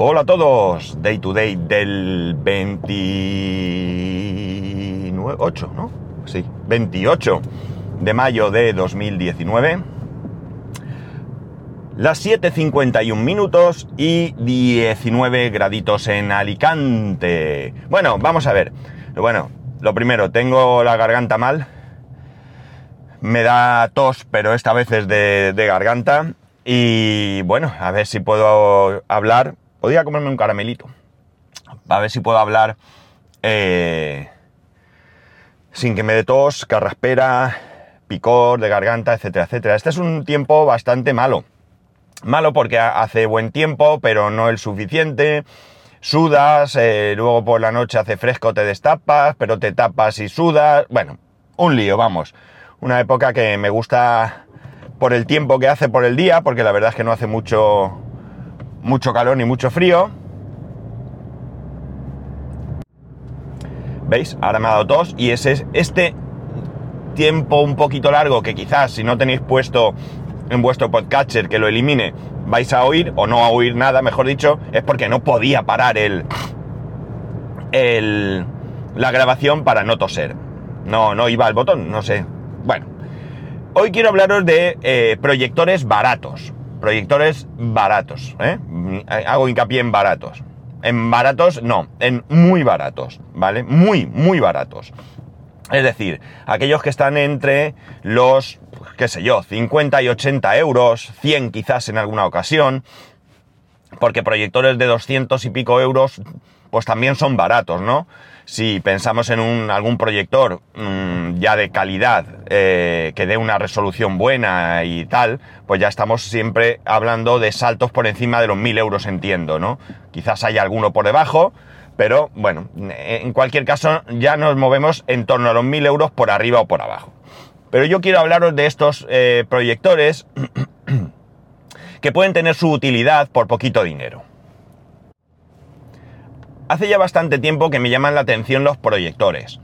Hola a todos, Day to Day del 28, ¿no? Sí, 28 de mayo de 2019. Las 7.51 minutos y 19 graditos en Alicante. Bueno, vamos a ver. Bueno, lo primero, tengo la garganta mal. Me da tos, pero esta vez es de garganta. Y bueno, a ver si puedo hablar Podría comerme un caramelito. A ver si puedo hablar eh, sin que me dé tos, carraspera, picor de garganta, etcétera, etcétera. Este es un tiempo bastante malo. Malo porque hace buen tiempo, pero no el suficiente. Sudas, eh, luego por la noche hace fresco, te destapas, pero te tapas y sudas. Bueno, un lío, vamos. Una época que me gusta por el tiempo que hace por el día, porque la verdad es que no hace mucho, mucho calor ni mucho frío. ¿Veis? Ahora me ha dado tos y ese es este tiempo un poquito largo que quizás si no tenéis puesto en vuestro podcatcher que lo elimine, vais a oír o no a oír nada, mejor dicho, es porque no podía parar el, el la grabación para no toser. No, no iba al botón, no sé. Bueno, hoy quiero hablaros de eh, proyectores baratos proyectores baratos. ¿eh? Hago hincapié en baratos. En baratos, no, en muy baratos, ¿vale? Muy, muy baratos. Es decir, aquellos que están entre los, qué sé yo, 50 y 80 euros, 100 quizás en alguna ocasión, porque proyectores de 200 y pico euros, pues también son baratos, ¿no? Si pensamos en un, algún proyector mm, ya de calidad, eh, que dé una resolución buena y tal, pues ya estamos siempre hablando de saltos por encima de los 1000 euros, entiendo, ¿no? Quizás haya alguno por debajo, pero bueno, en cualquier caso ya nos movemos en torno a los 1000 euros por arriba o por abajo. Pero yo quiero hablaros de estos eh, proyectores que pueden tener su utilidad por poquito dinero. Hace ya bastante tiempo que me llaman la atención los proyectores.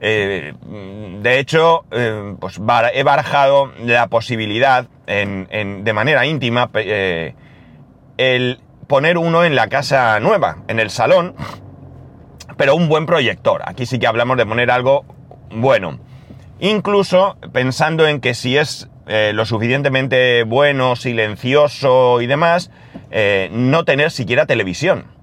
Eh, de hecho, eh, pues he barajado la posibilidad de manera íntima eh, el poner uno en la casa nueva, en el salón, pero un buen proyector. Aquí sí que hablamos de poner algo bueno. Incluso pensando en que si es lo suficientemente bueno, silencioso y demás, no tener siquiera televisión.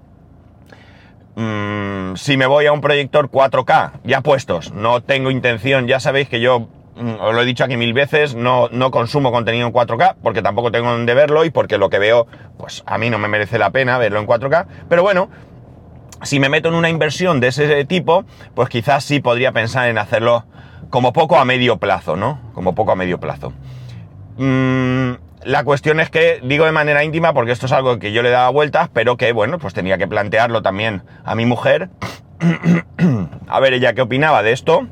Mm, si me voy a un proyector 4K, ya puestos, no tengo intención, ya sabéis que yo, mm, os lo he dicho aquí mil veces, no, no consumo contenido en 4K, porque tampoco tengo donde verlo y porque lo que veo, pues a mí no me merece la pena verlo en 4K, pero bueno, si me meto en una inversión de ese tipo, pues quizás sí podría pensar en hacerlo como poco a medio plazo, ¿no? Como poco a medio plazo. Mm, la cuestión es que digo de manera íntima porque esto es algo que yo le daba vueltas, pero que bueno, pues tenía que plantearlo también a mi mujer. a ver ella qué opinaba de esto.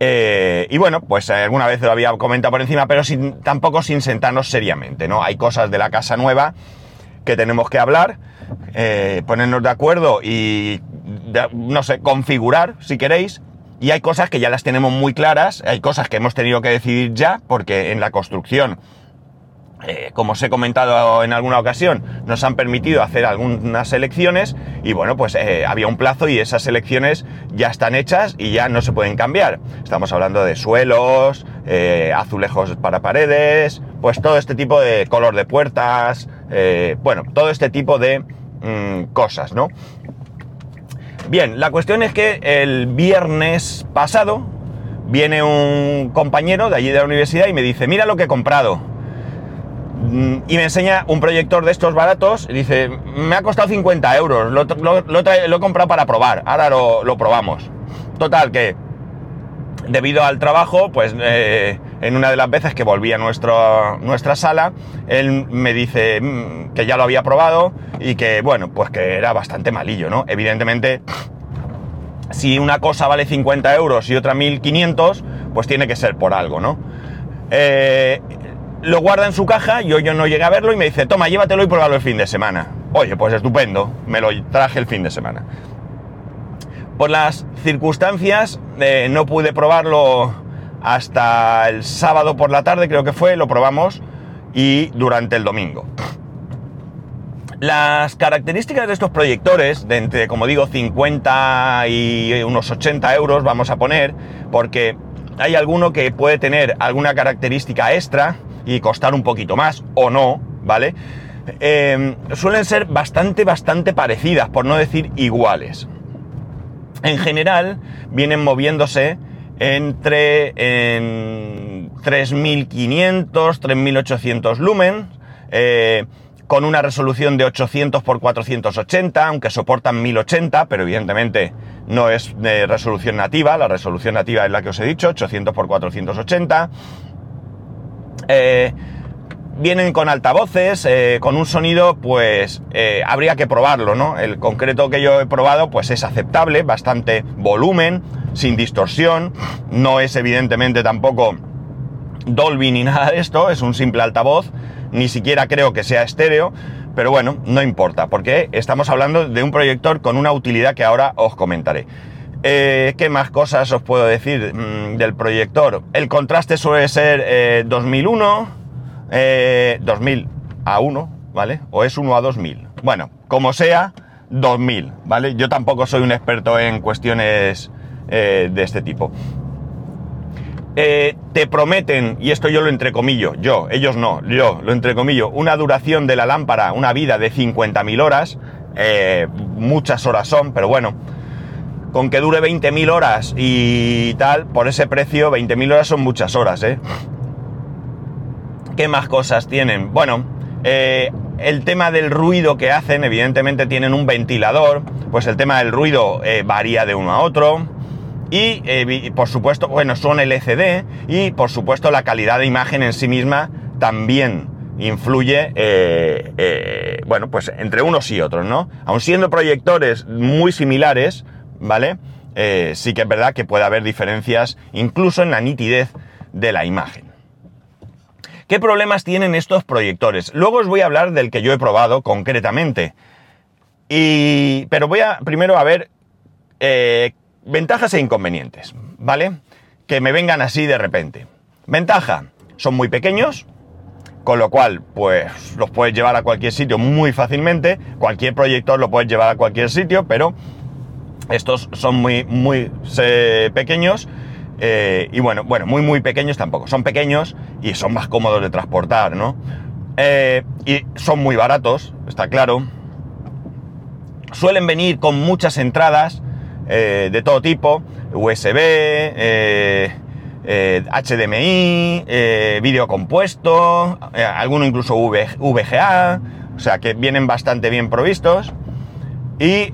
Eh, y bueno, pues alguna vez lo había comentado por encima, pero sin, tampoco sin sentarnos seriamente, ¿no? Hay cosas de la casa nueva que tenemos que hablar, eh, ponernos de acuerdo y, no sé, configurar, si queréis. Y hay cosas que ya las tenemos muy claras, hay cosas que hemos tenido que decidir ya, porque en la construcción eh, como os he comentado en alguna ocasión, nos han permitido hacer algunas elecciones y bueno, pues eh, había un plazo y esas elecciones ya están hechas y ya no se pueden cambiar. Estamos hablando de suelos, eh, azulejos para paredes, pues todo este tipo de color de puertas, bueno, todo este tipo de mm, cosas, ¿no? Bien, la cuestión es que el viernes pasado viene un compañero de allí de la universidad y me dice, mira lo que he comprado y me enseña un proyector de estos baratos y dice, me ha costado 50 euros, lo, he comprado para probar, ahora lo, probamos. Total, que debido al trabajo, pues eh, en una de las veces que volví a nuestra sala, él me dice mm, que ya lo había probado y que, bueno, pues que era bastante malillo, ¿no? Evidentemente, si una cosa vale 50 euros y otra 1500, pues tiene que ser por algo, ¿no? Eh, lo guarda en su caja, yo, yo no llegué a verlo y me dice, toma, llévatelo y pruébalo el fin de semana. Oye, pues estupendo, me lo traje el fin de semana. Por las circunstancias, eh, no pude probarlo hasta el sábado por la tarde, creo que fue, lo probamos, y durante el domingo. Las características de estos proyectores, de entre, como digo, 50 y unos 80 euros, vamos a poner, porque hay alguno que puede tener alguna característica extra y costar un poquito más, o no, ¿vale? Eh, suelen ser bastante, bastante parecidas, por no decir iguales. En general, vienen moviéndose entre en 3.500, 3.800 lumen, eh, con una resolución de 800 x 480, aunque soportan 1080, pero evidentemente no es de resolución nativa, la resolución nativa es la que os he dicho, 800 x 480. Vienen con altavoces, eh, con un sonido, pues eh, habría que probarlo, ¿no? El concreto que yo he probado, pues es aceptable, bastante volumen, sin distorsión, no es evidentemente tampoco Dolby ni nada de esto, es un simple altavoz, ni siquiera creo que sea estéreo, pero bueno, no importa, porque estamos hablando de un proyector con una utilidad que ahora os comentaré. Eh, ¿Qué más cosas os puedo decir mm, del proyector? El contraste suele ser 2001, eh, 2000 eh, a 1, ¿vale? O es 1 a 2000. Bueno, como sea, 2000, ¿vale? Yo tampoco soy un experto en cuestiones de este tipo. Eh, te prometen, y esto yo lo entrecomillo, yo, ellos no, yo lo entrecomillo, una duración de la lámpara, una vida de 50.000 horas, eh, muchas horas son, pero bueno, con que dure 20.000 horas y tal, por ese precio, 20.000 horas son muchas horas, ¿eh? ¿Qué más cosas tienen? Bueno, eh, el tema del ruido que hacen, evidentemente tienen un ventilador, pues el tema del ruido varía de uno a otro. Eh, y por supuesto, bueno, son LCD y por supuesto la calidad de imagen en sí misma también influye, eh, eh, bueno, pues entre unos y otros, ¿no? Aun siendo proyectores muy similares, ¿vale? sí que es verdad que puede haber diferencias incluso en la nitidez de la imagen. ¿Qué problemas tienen estos proyectores? Luego os voy a hablar del que yo he probado concretamente. Y, pero voy a primero a ver Ventajas e inconvenientes, ¿vale? Que me vengan así de repente. Ventaja, son muy pequeños, con lo cual, pues los puedes llevar a cualquier sitio muy fácilmente. Cualquier proyector lo puedes llevar a cualquier sitio, pero estos son muy, muy pequeños. Eh, y bueno, bueno, muy, muy pequeños tampoco. Son pequeños y son más cómodos de transportar, ¿no? Eh, y son muy baratos, está claro. Suelen venir con muchas entradas eh, de todo tipo, USB, HDMI, eh, vídeo compuesto, eh, alguno incluso VGA, o sea que vienen bastante bien provistos. Y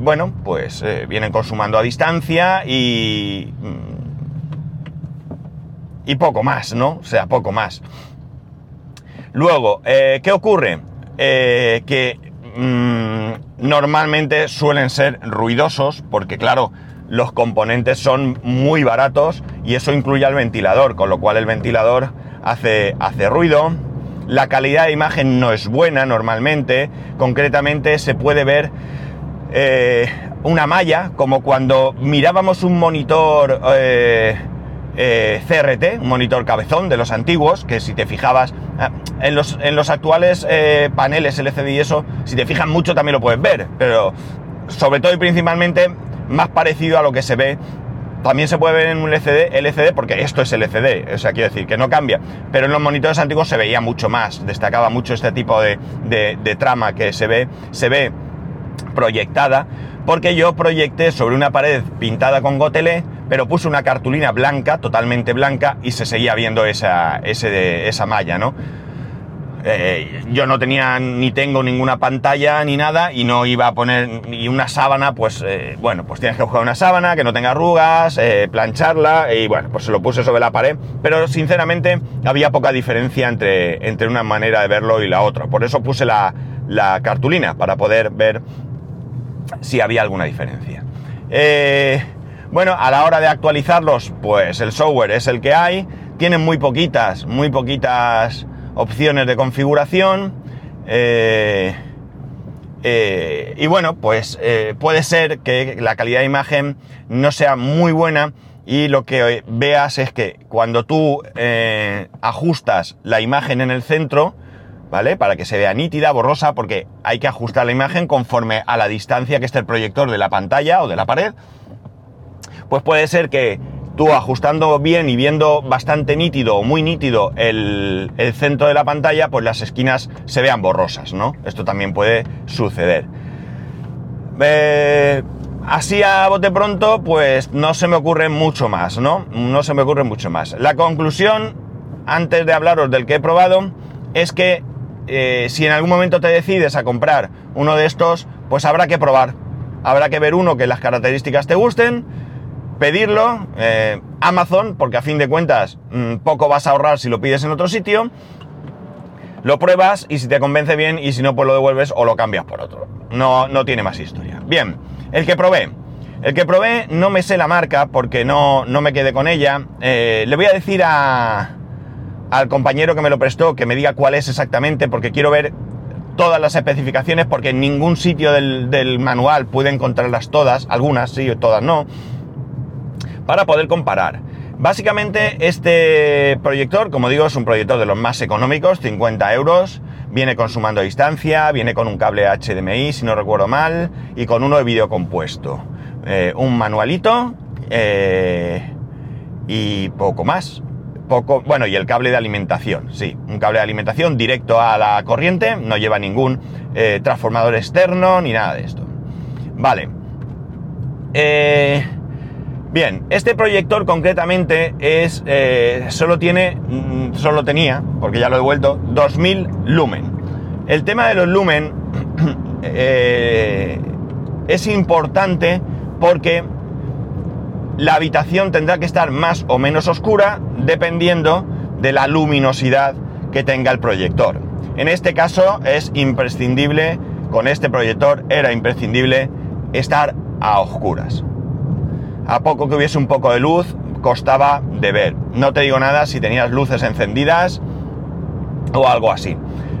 bueno, pues vienen consumando a distancia y. Mm, y poco más, ¿no? O sea, poco más. Luego, ¿qué ocurre? que mm, normalmente suelen ser ruidosos porque claro, los componentes son muy baratos y eso incluye al ventilador, con lo cual el ventilador hace, hace ruido. La calidad de imagen no es buena normalmente, concretamente se puede ver eh, una malla, como cuando mirábamos un monitor eh, eh, CRT, un monitor cabezón de los antiguos, que si te fijabas ah, en los, en los actuales paneles LCD y eso, si te fijas mucho también lo puedes ver, pero sobre todo y principalmente más parecido a lo que se ve. También se puede ver en un LCD, LCD porque esto es LCD, o sea, quiero decir que no cambia. Pero en los monitores antiguos se veía mucho más, destacaba mucho este tipo de, de trama que se ve, se ve proyectada, porque yo proyecté sobre una pared pintada con gotelé pero puse una cartulina blanca, totalmente blanca, y se seguía viendo esa, esa malla, ¿no? Eh, yo no tenía ni tengo ninguna pantalla ni nada y no iba a poner ni una sábana, pues eh, bueno, pues tienes que buscar una sábana que no tenga arrugas, eh, plancharla y bueno, pues se lo puse sobre la pared, pero sinceramente había poca diferencia entre, entre una manera de verlo y la otra, por eso puse la, la cartulina para poder ver si había alguna diferencia. Bueno, a la hora de actualizarlos, pues el software es el que hay. Tienen muy poquitas, muy poquitas opciones de configuración. Eh, eh, y bueno, pues eh, puede ser que la calidad de imagen no sea muy buena y lo que veas es que cuando tú ajustas la imagen en el centro, ¿vale? Para que se vea nítida, borrosa, porque hay que ajustar la imagen conforme a la distancia que esté el proyector de la pantalla o de la pared. Pues puede ser que tú ajustando bien y viendo bastante nítido o muy nítido el, centro de la pantalla, pues las esquinas se vean borrosas, ¿no? Esto también puede suceder. Eh, así a bote pronto, pues no se me ocurre mucho más, ¿no? No se me ocurre mucho más. La conclusión, antes de hablaros del que he probado, es que eh, si en algún momento te decides a comprar uno de estos, pues habrá que probar. Habrá que ver uno que las características te gusten pedirlo, eh, Amazon, porque a fin de cuentas mm, poco vas a ahorrar si lo pides en otro sitio, lo pruebas y si te convence bien y si no pues lo devuelves o lo cambias por otro. No, no tiene más historia. Bien, el que probé. El que probé no me sé la marca porque no, no me quedé con ella. Eh, le voy a decir a, al compañero que me lo prestó que me diga cuál es exactamente porque quiero ver todas las especificaciones porque en ningún sitio del, del manual pude encontrarlas todas, algunas sí, todas no para poder comparar. Básicamente este proyector, como digo, es un proyector de los más económicos, 50 euros, viene con su mando a distancia, viene con un cable HDMI, si no recuerdo mal, y con uno de vídeo compuesto. Eh, un manualito eh, y poco más. Poco, bueno, y el cable de alimentación, sí, un cable de alimentación directo a la corriente, no lleva ningún eh, transformador externo ni nada de esto. Vale. Eh, Bien, este proyector concretamente es, eh, solo tiene, mm, solo tenía, porque ya lo he vuelto, 2000 lumen. El tema de los lumen eh, es importante porque la habitación tendrá que estar más o menos oscura dependiendo de la luminosidad que tenga el proyector. En este caso es imprescindible, con este proyector era imprescindible estar a oscuras a poco que hubiese un poco de luz, costaba de ver. No te digo nada si tenías luces encendidas o algo así.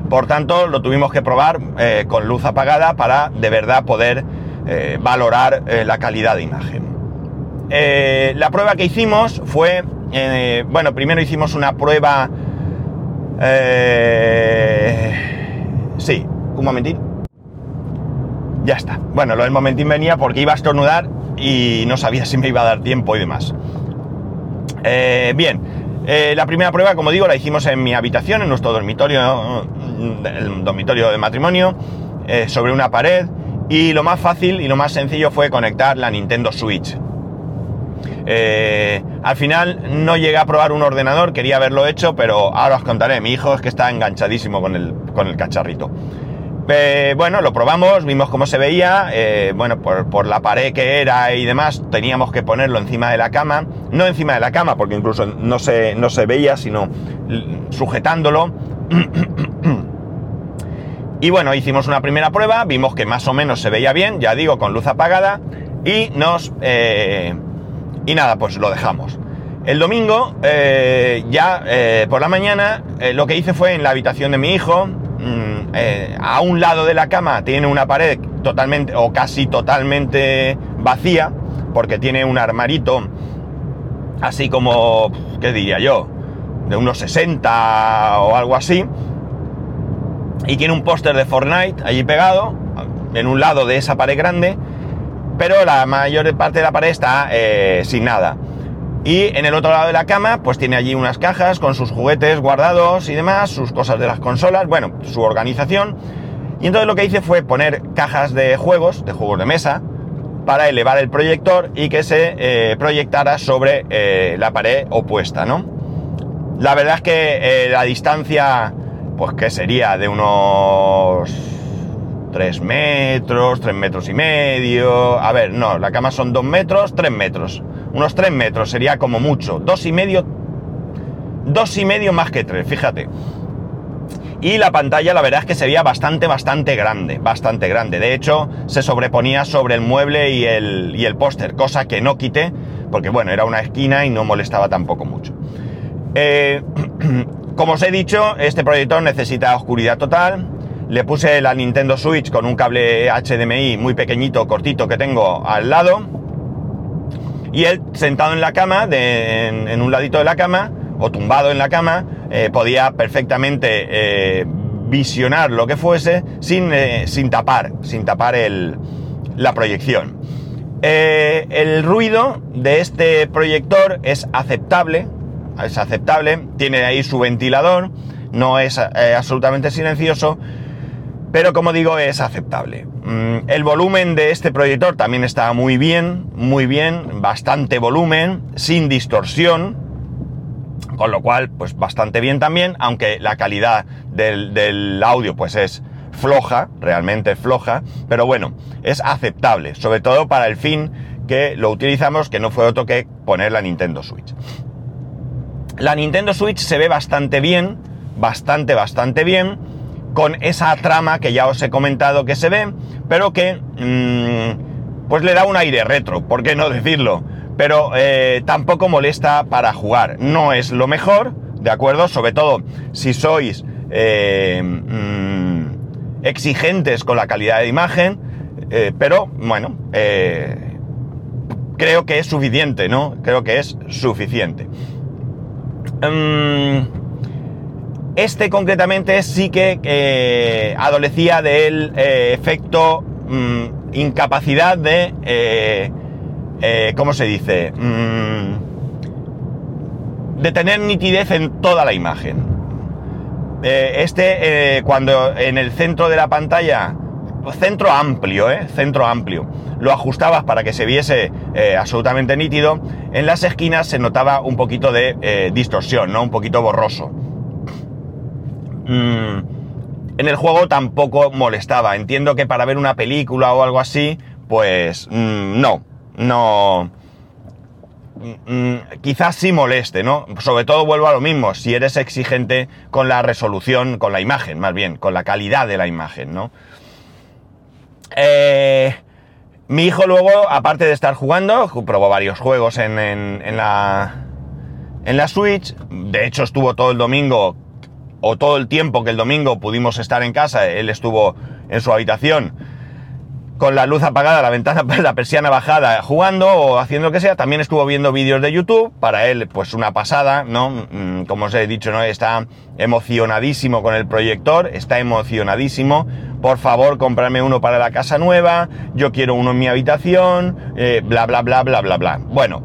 Por tanto, lo tuvimos que probar eh, con luz apagada para de verdad poder eh, valorar eh, la calidad de imagen. la prueba que hicimos fue, bueno, primero hicimos una prueba... sí, un momentín. Ya está. Bueno, lo del momentín venía porque iba a estornudar y no sabía si me iba a dar tiempo y demás. Eh, bien, eh, la primera prueba, como digo, la hicimos en mi habitación, en nuestro dormitorio, el dormitorio de matrimonio, eh, sobre una pared. Y lo más fácil y lo más sencillo fue conectar la Nintendo Switch. al final no llegué a probar un ordenador, quería haberlo hecho, pero ahora os contaré. Mi hijo es que está enganchadísimo con el, con el cacharrito. Eh, bueno, lo probamos, vimos cómo se veía, eh, bueno, por, la pared que era y demás, teníamos que ponerlo encima de la cama, no encima de la cama, porque incluso no se, no se veía, sino sujetándolo. y bueno, hicimos una primera prueba, vimos que más o menos se veía bien, ya digo, con luz apagada, y nos... Eh, y nada, pues lo dejamos. El domingo, ya por la mañana, lo que hice fue en la habitación de mi hijo, Mm, eh, a un lado de la cama tiene una pared totalmente o casi totalmente vacía, porque tiene un armarito así como, ¿qué diría yo? De unos 60 o algo así. Y tiene un póster de Fortnite allí pegado, en un lado de esa pared grande, pero la mayor parte de la pared está eh, sin nada. Y en el otro lado de la cama, pues tiene allí unas cajas con sus juguetes guardados y demás, sus cosas de las consolas, bueno, su organización. Y entonces lo que hice fue poner cajas de juegos, de juegos de mesa, para elevar el proyector y que se eh, proyectara sobre eh, la pared opuesta, ¿no? La verdad es que eh, la distancia, pues que sería de unos 3 metros, 3 metros y medio. A ver, no, la cama son 2 metros, 3 metros unos 3 metros sería como mucho, dos y medio, dos y medio más que tres, fíjate. Y la pantalla la verdad es que sería bastante, bastante grande, bastante grande. De hecho, se sobreponía sobre el mueble y el, y el póster, cosa que no quité, porque bueno, era una esquina y no molestaba tampoco mucho. Eh, como os he dicho, este proyector necesita oscuridad total. Le puse la Nintendo Switch con un cable HDMI muy pequeñito, cortito que tengo al lado y él, sentado en la cama, en, un ladito de la cama, o tumbado en la cama, eh, podía perfectamente eh, visionar lo que fuese sin, eh, sin tapar, sin tapar la proyección. El ruido de este proyector es aceptable, es aceptable, tiene ahí su ventilador, no es absolutamente silencioso, pero como digo es aceptable. Mm, el volumen de este proyector también está muy bien, muy bien, bastante volumen, sin distorsión, con lo cual pues bastante bien también, aunque la calidad del, audio pues es floja, realmente floja, pero bueno, es aceptable, sobre todo para el fin que lo utilizamos, que no fue otro que poner la Nintendo Switch. La Nintendo Switch se ve bastante bien, bastante, bastante bien, con esa trama que ya os he comentado que se ve, pero que mmm, pues le da un aire retro, ¿por qué no decirlo? Pero eh, tampoco molesta para jugar, no es lo mejor, ¿de acuerdo? Sobre todo si sois eh, mmm, exigentes con la calidad de imagen, eh, pero bueno, creo que es suficiente, ¿no? Creo que es suficiente. Um, este concretamente sí que eh, adolecía del eh, efecto um, incapacidad de... Eh, ¿Cómo se dice? Um, de tener nitidez en toda la imagen. Este, cuando en el centro de la pantalla centro amplio. Centro amplio. Lo ajustabas para que se viese absolutamente nítido. En las esquinas se notaba un poquito de distorsión, ¿no? Un poquito borroso. Mm, en el juego tampoco molestaba. Entiendo que para ver una película o algo así, pues mm, no, no... Mm, quizás sí moleste, ¿no? Sobre todo vuelvo a lo mismo, si eres exigente con la resolución, con la imagen, más bien, con la calidad de la imagen, ¿no? Eh, mi hijo luego, aparte de estar jugando, probó varios juegos en, en, la, en la Switch. De hecho, estuvo todo el domingo, o todo el tiempo que el domingo pudimos estar en casa, él estuvo en su habitación con la luz apagada, la ventana, la persiana bajada, jugando o haciendo lo que sea. También estuvo viendo vídeos de YouTube. Para él, pues una pasada, ¿no? Como os he dicho, ¿no? Está emocionadísimo con el proyector, está emocionadísimo. Por favor, comprarme uno para la casa nueva. Yo quiero uno en mi habitación. Eh, bla, bla, bla, bla, bla, bla. Bueno,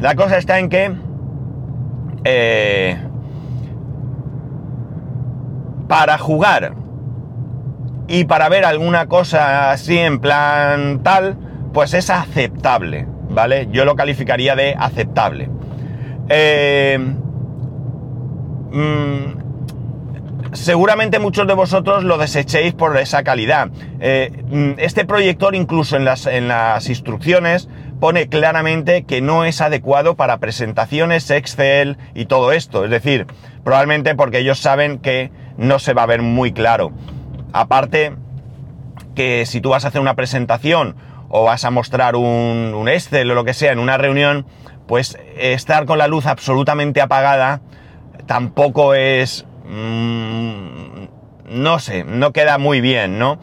la cosa está en que... Eh, para jugar y para ver alguna cosa así en plan tal, pues es aceptable, ¿vale? Yo lo calificaría de aceptable. Eh, mmm, seguramente muchos de vosotros lo desechéis por esa calidad. Eh, este proyector incluso en las, en las instrucciones pone claramente que no es adecuado para presentaciones Excel y todo esto. Es decir, probablemente porque ellos saben que no se va a ver muy claro. Aparte que si tú vas a hacer una presentación o vas a mostrar un, Excel o lo que sea en una reunión, pues estar con la luz absolutamente apagada tampoco es... Mmm, no sé, no queda muy bien, ¿no?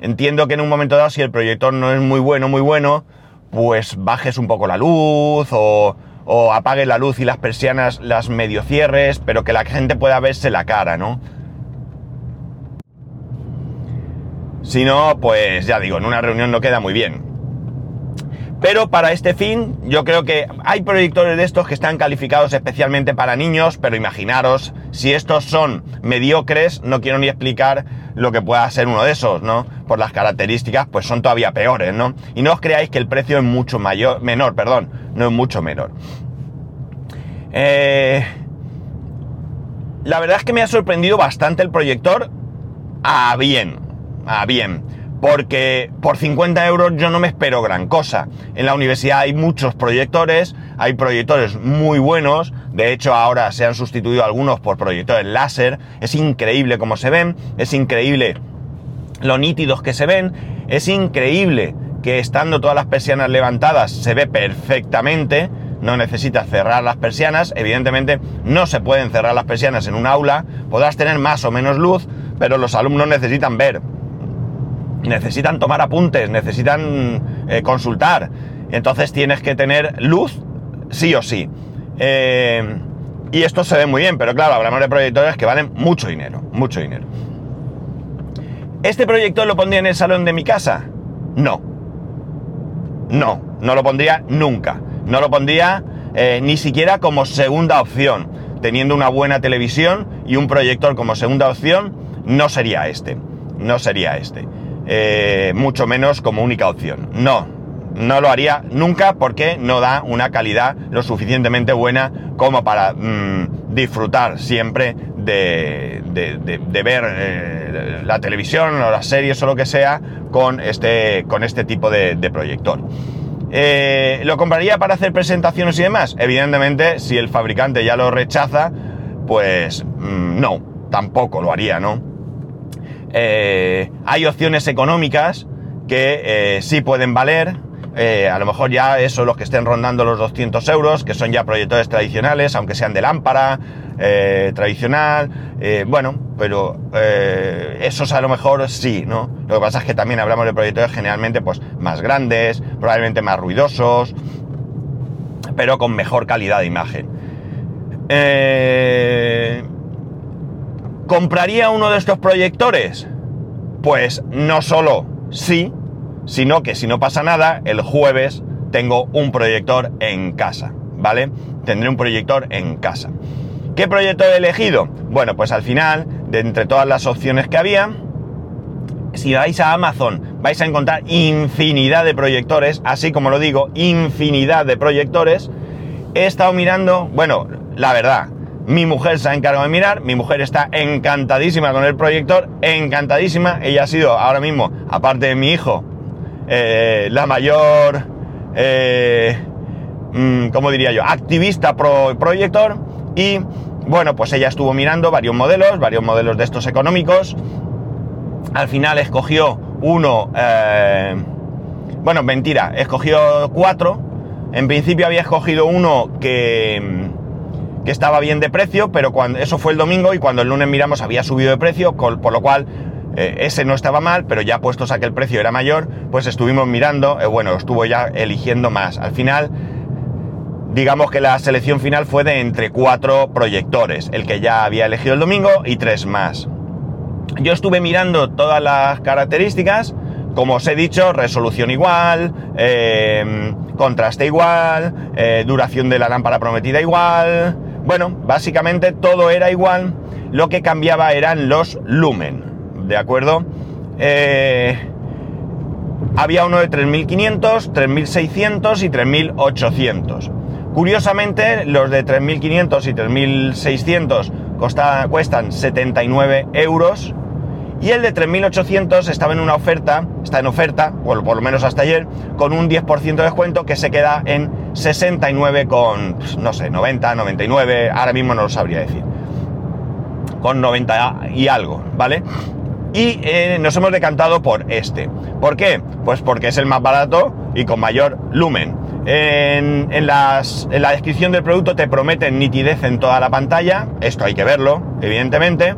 Entiendo que en un momento dado si el proyector no es muy bueno, muy bueno, pues bajes un poco la luz o, o apagues la luz y las persianas las medio cierres, pero que la gente pueda verse la cara, ¿no? Si no, pues ya digo, en una reunión no queda muy bien. Pero para este fin, yo creo que hay proyectores de estos que están calificados especialmente para niños, pero imaginaros, si estos son mediocres, no quiero ni explicar lo que pueda ser uno de esos, ¿no? Por las características, pues son todavía peores, ¿no? Y no os creáis que el precio es mucho mayor, menor, perdón, no es mucho menor. Eh, la verdad es que me ha sorprendido bastante el proyector a bien, a bien. Porque por 50 euros yo no me espero gran cosa. En la universidad hay muchos proyectores, hay proyectores muy buenos, de hecho ahora se han sustituido algunos por proyectores láser, es increíble cómo se ven, es increíble lo nítidos que se ven, es increíble que estando todas las persianas levantadas se ve perfectamente, no necesitas cerrar las persianas, evidentemente no se pueden cerrar las persianas en un aula, podrás tener más o menos luz, pero los alumnos necesitan ver, necesitan tomar apuntes, necesitan eh, consultar. Entonces tienes que tener luz sí o sí. Eh, y esto se ve muy bien, pero claro, hablamos de proyectores que valen mucho dinero, mucho dinero. ¿Este proyector lo pondría en el salón de mi casa? No. No, no lo pondría nunca. No lo pondría eh, ni siquiera como segunda opción. Teniendo una buena televisión y un proyector como segunda opción, no sería este. No sería este. Eh, mucho menos como única opción. No, no lo haría nunca porque no da una calidad lo suficientemente buena como para mm, disfrutar siempre de, ver eh, la televisión o las series o lo que sea con este, con este tipo de, proyector. Eh, ¿Lo compraría para hacer presentaciones y demás? Evidentemente, si el fabricante ya lo rechaza, pues mm, no, tampoco lo haría, ¿no? Eh, hay opciones económicas que sí pueden valer, eh, a lo mejor ya eso, los que estén rondando los 200 euros, que son ya proyectores tradicionales, aunque sean de lámpara eh, tradicional, eh, bueno, pero esos a lo mejor sí, ¿no? Lo que pasa es que también hablamos de proyectores generalmente pues más grandes, probablemente más ruidosos, pero con mejor calidad de imagen. ¿Compraría uno de estos proyectores? Pues no solo sí, sino que si no pasa nada, el jueves tengo un proyector en casa, ¿vale? Tendré un proyector en casa. ¿Qué proyector he elegido? Bueno, pues al final, de entre todas las opciones que había, si vais a Amazon vais a encontrar infinidad de proyectores, así como lo digo, infinidad de proyectores. He estado mirando, bueno, la verdad, mi mujer se ha encargado de mirar, mi mujer está encantadísima con el proyector, encantadísima, ella ha sido ahora mismo, aparte de mi hijo, eh, la mayor, eh, mm, ¿cómo diría yo?, activista pro proyector y bueno, pues ella estuvo mirando varios modelos, varios modelos de estos económicos. Al final escogió uno, eh, bueno, mentira, escogió cuatro. En principio había escogido uno que, que estaba bien de precio, pero cuando eso fue el domingo y cuando el lunes miramos había subido de precio, por lo cual eh, ese no estaba mal, pero ya puestos a que el precio era mayor, pues estuvimos mirando, eh, bueno, estuvo ya eligiendo más. Al final, digamos que la selección final fue de entre cuatro proyectores, el que ya había elegido el domingo y tres más. Yo estuve mirando todas las características, como os he dicho, resolución igual, eh, contraste igual, duración de la lámpara prometida igual. Bueno, básicamente todo era igual, lo que cambiaba eran los lumen. ¿de acuerdo? Eh, había uno de 3.500, 3.600 y 3.800. Curiosamente, los de 3.500 y 3.600 cuestan 79 euros y el de 3.800 estaba en una oferta, está en oferta, por, por lo menos hasta ayer, con un 10% de descuento que se queda en 69 con, pues, no sé, 90, 99, ahora mismo no lo sabría decir. Con 90 y algo, ¿vale? y eh, nos hemos decantado por este. ¿Por qué? Pues porque es el más barato y con mayor lumen. En, la descripción del producto te prometen nitidez en toda la pantalla, esto hay que verlo, evidentemente.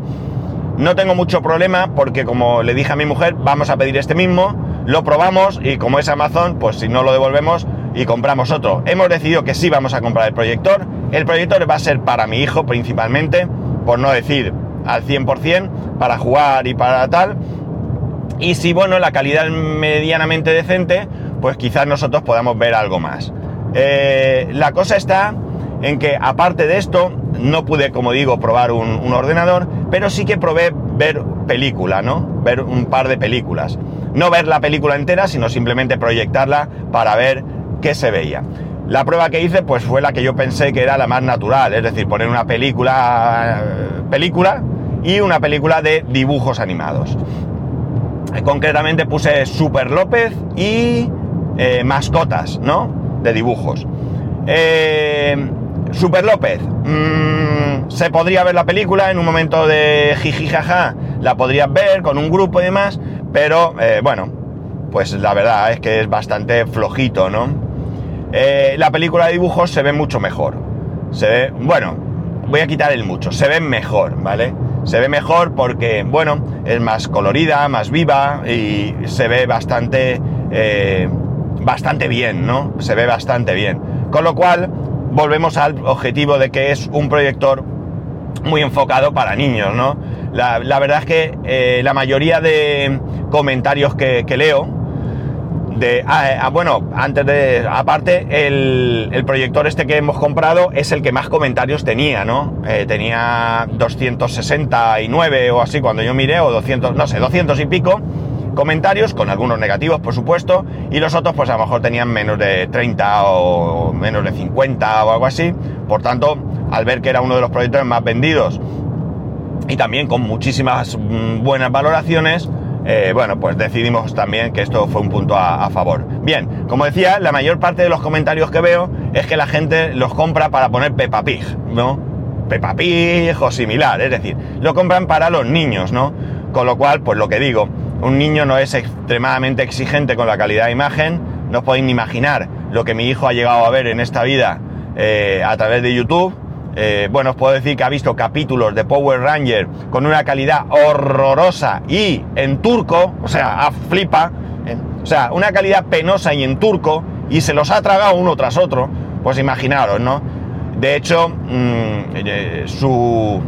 No tengo mucho problema porque como le dije a mi mujer, vamos a pedir este mismo, lo probamos y como es Amazon, pues si no lo devolvemos y compramos otro. Hemos decidido que sí vamos a comprar el proyector. El proyector va a ser para mi hijo principalmente, por no decir al 100% para jugar y para tal. Y si, bueno, la calidad es medianamente decente, pues quizás nosotros podamos ver algo más. Eh, la cosa está en que, aparte de esto, no pude, como digo, probar un, ordenador, pero sí que probé ver película, ¿no? Ver un par de películas. No ver la película entera, sino simplemente proyectarla para ver qué se veía. La prueba que hice, pues fue la que yo pensé que era la más natural, es decir, poner una película, película y una película de dibujos animados. Concretamente puse Super López y eh, mascotas, ¿no? De dibujos. Eh, Super López, mm, se podría ver la película en un momento de jijijaja, la podrías ver con un grupo y demás, pero eh, bueno, pues la verdad es que es bastante flojito, ¿no? la película de dibujos se ve mucho mejor. Se ve, bueno, voy a quitar el mucho, se ve mejor, ¿vale? se ve mejor porque, bueno, es más colorida, más viva y se ve bastante, eh, bastante bien, ¿no? Se ve bastante bien. Con lo cual, volvemos al objetivo de que es un proyector muy enfocado para niños, ¿no? La, verdad es que eh, la mayoría de comentarios que, leo, de, ah, eh, ah, bueno, antes de, aparte, el, proyector este que hemos comprado es el que más comentarios tenía, ¿no? Eh, tenía 269 o así cuando yo miré, o 200, no sé, 200 y pico comentarios, con algunos negativos, por supuesto, y los otros, pues a lo mejor tenían menos de 30 o menos de 50 o algo así. Por tanto, al ver que era uno de los proyectores más vendidos y también con muchísimas mm, buenas valoraciones, eh, bueno, pues decidimos también que esto fue un punto a, favor. Bien, como decía, la mayor parte de los comentarios que veo es que la gente los compra para poner Peppa Pig, ¿no? Peppa Pig o similar, es decir, lo compran para los niños, ¿no? Con lo cual, pues lo que digo, un niño no es extremadamente exigente con la calidad de imagen, no os podéis ni imaginar lo que mi hijo ha llegado a ver en esta vida eh, a través de YouTube, eh, bueno, os puedo decir que ha visto capítulos de Power Ranger con una calidad horrorosa y en turco, o sea, flipa, eh, o sea, una calidad penosa y en turco, y se los ha tragado uno tras otro, pues imaginaros, ¿no? De hecho, mm, eh, su...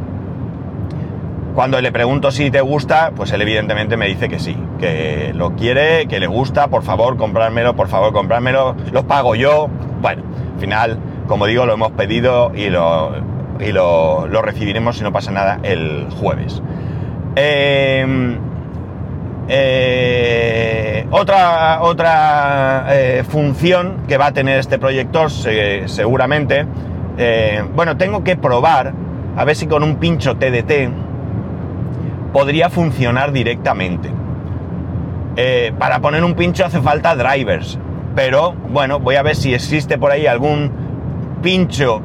Cuando le pregunto si te gusta, pues él evidentemente me dice que sí, que lo quiere, que le gusta, por favor, comprármelo, por favor, comprármelo, lo pago yo. Bueno, al final como digo, lo hemos pedido y lo, y lo, recibiremos si no pasa nada el jueves. Em, eh, otra otra eh, función que va a tener este proyector seguramente, eh, bueno, tengo que probar a ver si con un pincho TDT podría funcionar directamente. para poner un pincho hace falta drivers, pero bueno, voy a ver si existe por ahí algún pincho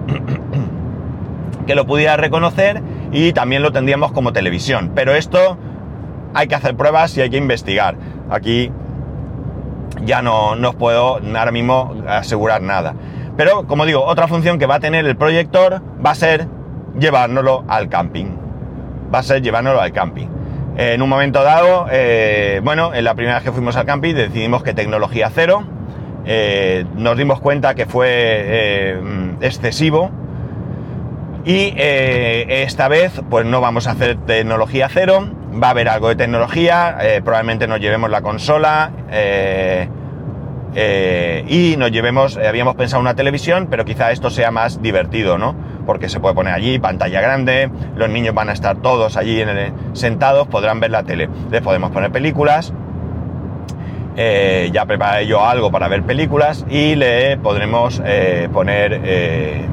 que lo pudiera reconocer y también lo tendríamos como televisión. Pero esto hay que hacer pruebas y hay que investigar. Aquí ya no, no os puedo ahora mismo asegurar nada. Pero como digo, otra función que va a tener el proyector va a ser llevárnoslo al camping. Va a ser llevárnoslo al camping. En un momento dado, eh, bueno, en la primera vez que fuimos al camping decidimos que tecnología cero. Eh, nos dimos cuenta que fue eh, excesivo. Y eh, esta vez, pues no vamos a hacer tecnología cero, va a haber algo de tecnología, eh, probablemente nos llevemos la consola eh, y nos llevemos, habíamos pensado una televisión, pero quizá esto sea más divertido, ¿no? Porque se puede poner allí, pantalla grande, los niños van a estar todos allí en sentados, podrán ver la tele. Les podemos poner películas, ya preparé yo algo para ver películas y le podremos poner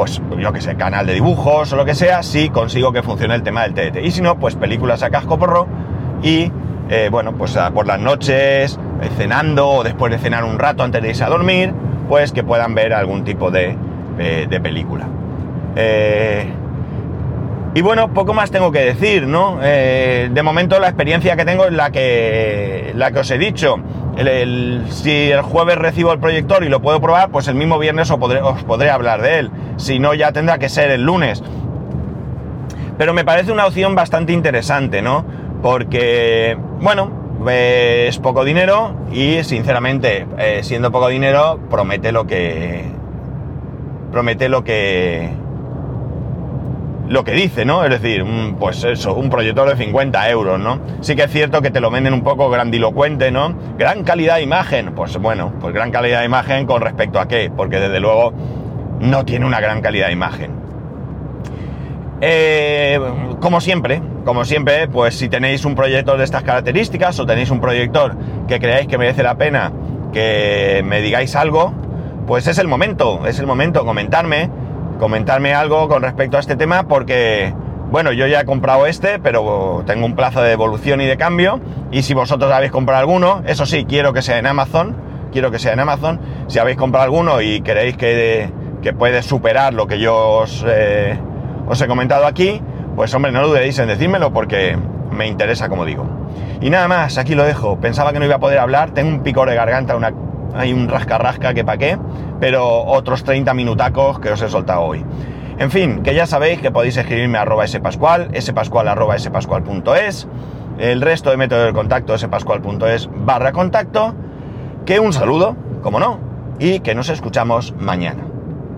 pues yo que sé, canal de dibujos o lo que sea, si consigo que funcione el tema del TDT. Y si no, pues películas a casco porro y, eh, bueno, pues por las noches, eh, cenando o después de cenar un rato antes de irse a dormir, pues que puedan ver algún tipo de, de, película. Eh, y bueno, poco más tengo que decir, ¿no? de momento la experiencia que tengo es la que, la que os he dicho si el jueves recibo el proyector y lo puedo probar, pues el mismo viernes os podré, hablar de él. Si no, ya tendrá que ser el lunes. Pero me parece una opción bastante interesante, ¿no? Porque, bueno, es poco dinero y sinceramente, eh, siendo poco dinero, promete lo que... Promete lo que lo que dice, ¿no? Es decir, pues eso, un proyector de 50 euros, ¿no? Sí que es cierto que te lo venden un poco grandilocuente, ¿no? Gran calidad de imagen, pues bueno, pues gran calidad de imagen con respecto a qué, porque desde luego no tiene una gran calidad de imagen. Eh, como siempre, como siempre, pues si tenéis un proyector de estas características o tenéis un proyector que creáis que merece la pena que me digáis algo, pues es el momento, es el momento, comentarme comentarme algo con respecto a este tema porque, bueno, yo ya he comprado este, pero tengo un plazo de devolución y de cambio. Y si vosotros habéis comprado alguno, eso sí, quiero que sea en Amazon, quiero que sea en Amazon. Si habéis comprado alguno y queréis que, que puede superar lo que yo os, eh, os he comentado aquí, pues hombre, no dudéis en decírmelo porque me interesa, como digo. Y nada más, aquí lo dejo. Pensaba que no iba a poder hablar, tengo un picor de garganta, una hay un rasca-rasca que pa' qué, pero otros 30 minutacos que os he soltado hoy. En fin, que ya sabéis que podéis escribirme a arroba spascual, spascual arroba spascual.es, el resto de métodos de contacto spascual.es barra contacto, que un saludo, como no, y que nos escuchamos mañana.